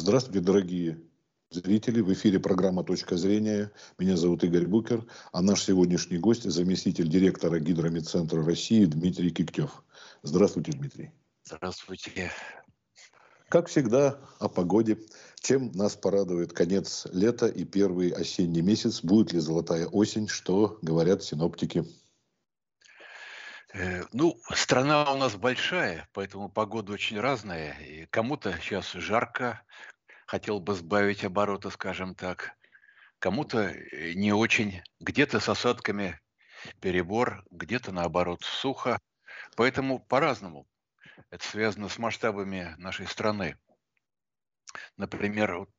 Здравствуйте, дорогие зрители. В эфире программа «Точка зрения». Меня зовут Игорь Букер, а наш сегодняшний гость – заместитель директора Гидромедцентра России Дмитрий Киктев. Здравствуйте, Дмитрий. Здравствуйте. Как всегда, о погоде. Чем нас порадует конец лета и первый осенний месяц? Будет ли золотая осень? Что говорят синоптики? Э, ну, страна у нас большая, поэтому погода очень разная. И кому-то сейчас жарко, хотел бы сбавить обороты, скажем так. Кому-то э, не очень. Где-то с осадками перебор, где-то наоборот сухо. Поэтому по-разному. Это связано с масштабами нашей страны. Например, вот,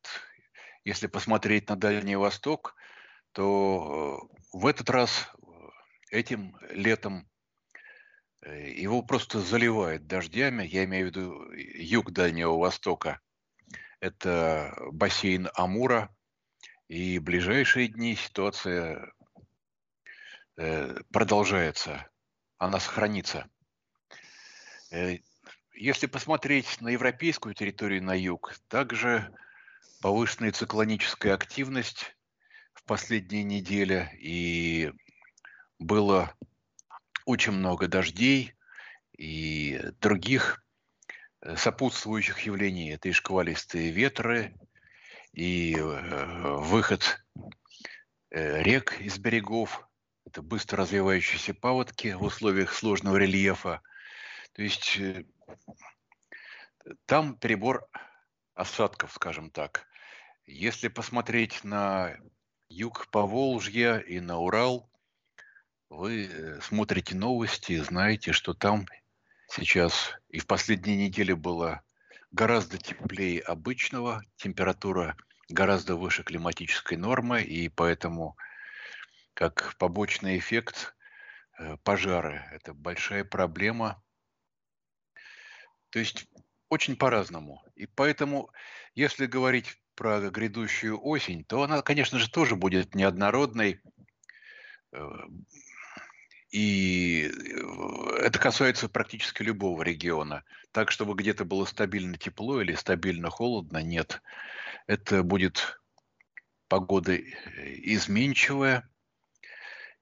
если посмотреть на Дальний Восток, то э, в этот раз этим летом его просто заливает дождями, я имею в виду юг Дальнего Востока – это бассейн Амура. И в ближайшие дни ситуация э, продолжается, она сохранится. Э, если посмотреть на европейскую территорию на юг, также повышенная циклоническая активность в последние недели, и было очень много дождей и других Э, сопутствующих явлений. Это и шквалистые ветры, и э, выход э, рек из берегов, это быстро развивающиеся паводки в условиях сложного рельефа. То есть там перебор осадков, скажем так. Если посмотреть на юг Поволжья и на Урал, вы смотрите новости, знаете, что там сейчас и в последние недели было гораздо теплее обычного, температура гораздо выше климатической нормы, и поэтому как побочный эффект э, пожары – это большая проблема. То есть очень по-разному. И поэтому, если говорить про грядущую осень, то она, конечно же, тоже будет неоднородной. И э, это касается практически любого региона. Так, чтобы где-то было стабильно тепло или стабильно холодно, нет. Это будет погода э, изменчивая.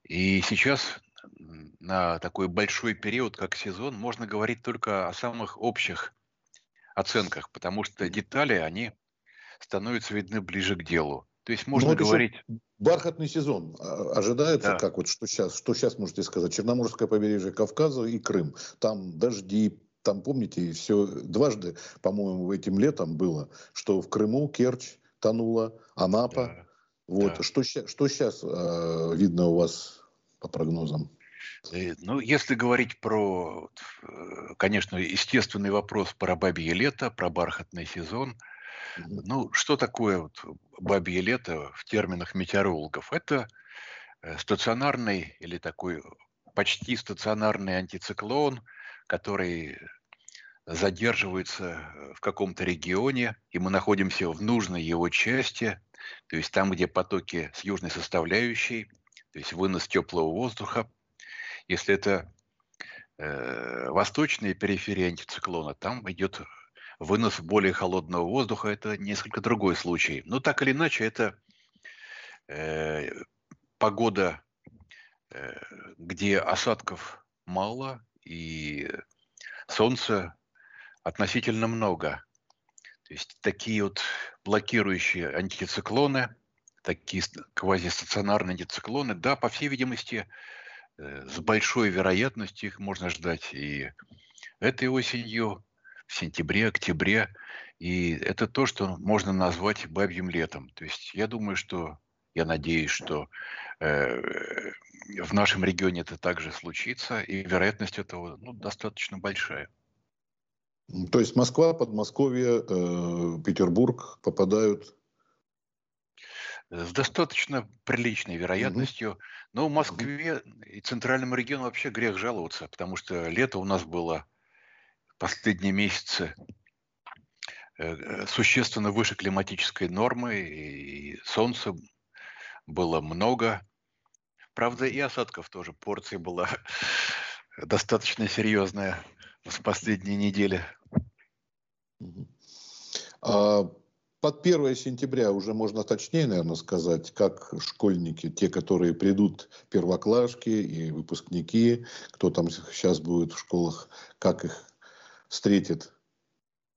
И сейчас на такой большой период, как сезон, можно говорить только о самых общих оценках, потому что детали, они становятся видны ближе к делу. То есть можно ну, говорить... Бархатный сезон а, ожидается, да. как вот что сейчас, что сейчас можете сказать, Черноморское побережье Кавказа и Крым. Там дожди, там, помните, все дважды, по-моему, этим летом было, что в Крыму Керчь тонула, Анапа. Да. Вот. Да. Что, что сейчас э, видно у вас по прогнозам? Э, ну, если говорить про, э, конечно, естественный вопрос про бабье лето, про бархатный сезон – ну, что такое вот бабье лето в терминах метеорологов? Это э, стационарный или такой почти стационарный антициклон, который задерживается э, в каком-то регионе, и мы находимся в нужной его части, то есть там, где потоки с южной составляющей, то есть вынос теплого воздуха. Если это э, восточная периферия антициклона, там идет вынос более холодного воздуха – это несколько другой случай. Но так или иначе, это э, погода, э, где осадков мало и солнца относительно много. То есть такие вот блокирующие антициклоны, такие квазистационарные антициклоны, да, по всей видимости, э, с большой вероятностью их можно ждать и этой осенью, в сентябре, октябре. И это то, что можно назвать бабьим летом. То есть я думаю, что, я надеюсь, что э, в нашем регионе это также случится, и вероятность этого ну, достаточно большая. То есть Москва, Подмосковье, э, Петербург попадают с достаточно приличной вероятностью. Угу. Но в Москве и центральному региону вообще грех жаловаться, потому что лето у нас было последние месяцы э, существенно выше климатической нормы, и солнца было много. Правда, и осадков тоже. Порция была достаточно серьезная в последние недели. А под 1 сентября уже можно точнее, наверное, сказать, как школьники, те, которые придут, первоклашки и выпускники, кто там сейчас будет в школах, как их встретит.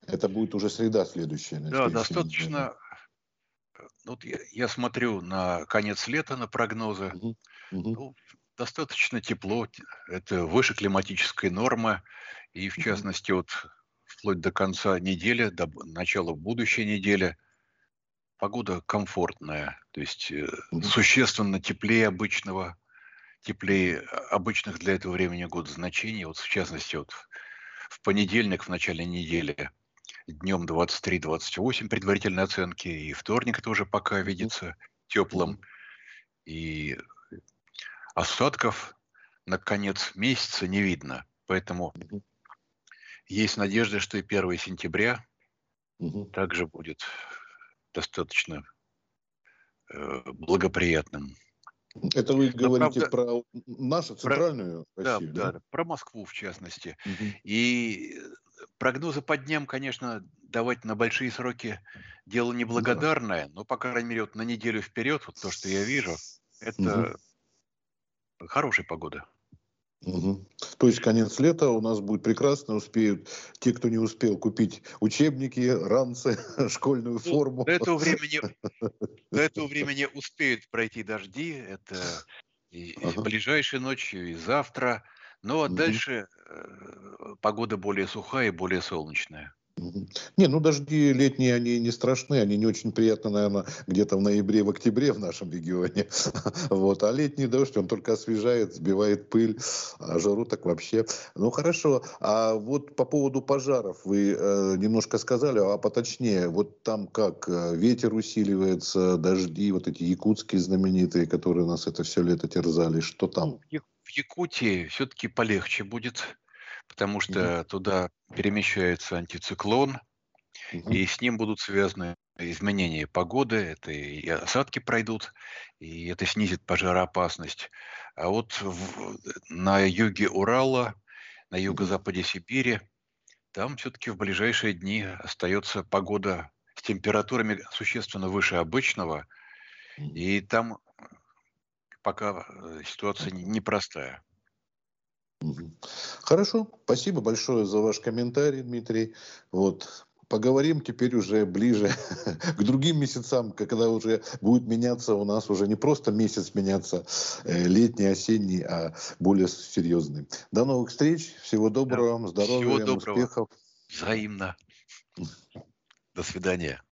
Это будет уже среда следующая. Да, достаточно. Вот я, я смотрю на конец лета, на прогнозы. Угу. Угу. Ну, достаточно тепло. Это выше климатической нормы. И в частности, вот вплоть до конца недели, до начала будущей недели, погода комфортная, то есть mm-hmm. существенно теплее обычного, теплее обычных для этого времени года значений. Вот в частности, вот в понедельник, в начале недели, днем 23-28 предварительные оценки, и вторник тоже пока видится теплым, и осадков на конец месяца не видно. Поэтому есть надежда, что и 1 сентября угу. также будет достаточно э, благоприятным. Это вы говорите правда, про нашу центральную про, Россию, да, да? да? Про Москву, в частности. Угу. И прогнозы по дням, конечно, давать на большие сроки дело неблагодарное, да. но, по крайней мере, вот на неделю вперед, вот то, что я вижу, это угу. хорошая погода. Угу. То есть конец лета у нас будет прекрасно, успеют те, кто не успел купить учебники, ранцы, школьную ну, форму. До этого времени, до этого времени успеют пройти дожди, это и ага. ближайшей ночью, и завтра. Ну а угу. дальше э, погода более сухая и более солнечная. Не, ну дожди летние, они не страшны, они не очень приятны, наверное, где-то в ноябре, в октябре в нашем регионе. Вот. А летний дождь, он только освежает, сбивает пыль, а жару так вообще. Ну хорошо, а вот по поводу пожаров вы э, немножко сказали, а поточнее, вот там как э, ветер усиливается, дожди, вот эти якутские знаменитые, которые нас это все лето терзали, что там? В Якутии все-таки полегче будет потому что mm-hmm. туда перемещается антициклон, mm-hmm. и с ним будут связаны изменения погоды, это и осадки пройдут, и это снизит пожароопасность. А вот в, на юге Урала, на юго-западе Сибири, там все-таки в ближайшие дни остается погода с температурами существенно выше обычного, и там пока э, ситуация непростая. Хорошо, спасибо большое за ваш комментарий, Дмитрий. Вот, поговорим теперь уже ближе к другим месяцам, когда уже будет меняться у нас уже не просто месяц меняться, э, летний, осенний, а более серьезный. До новых встреч, всего доброго вам, здоровья, всего доброго. успехов. Взаимно. До свидания.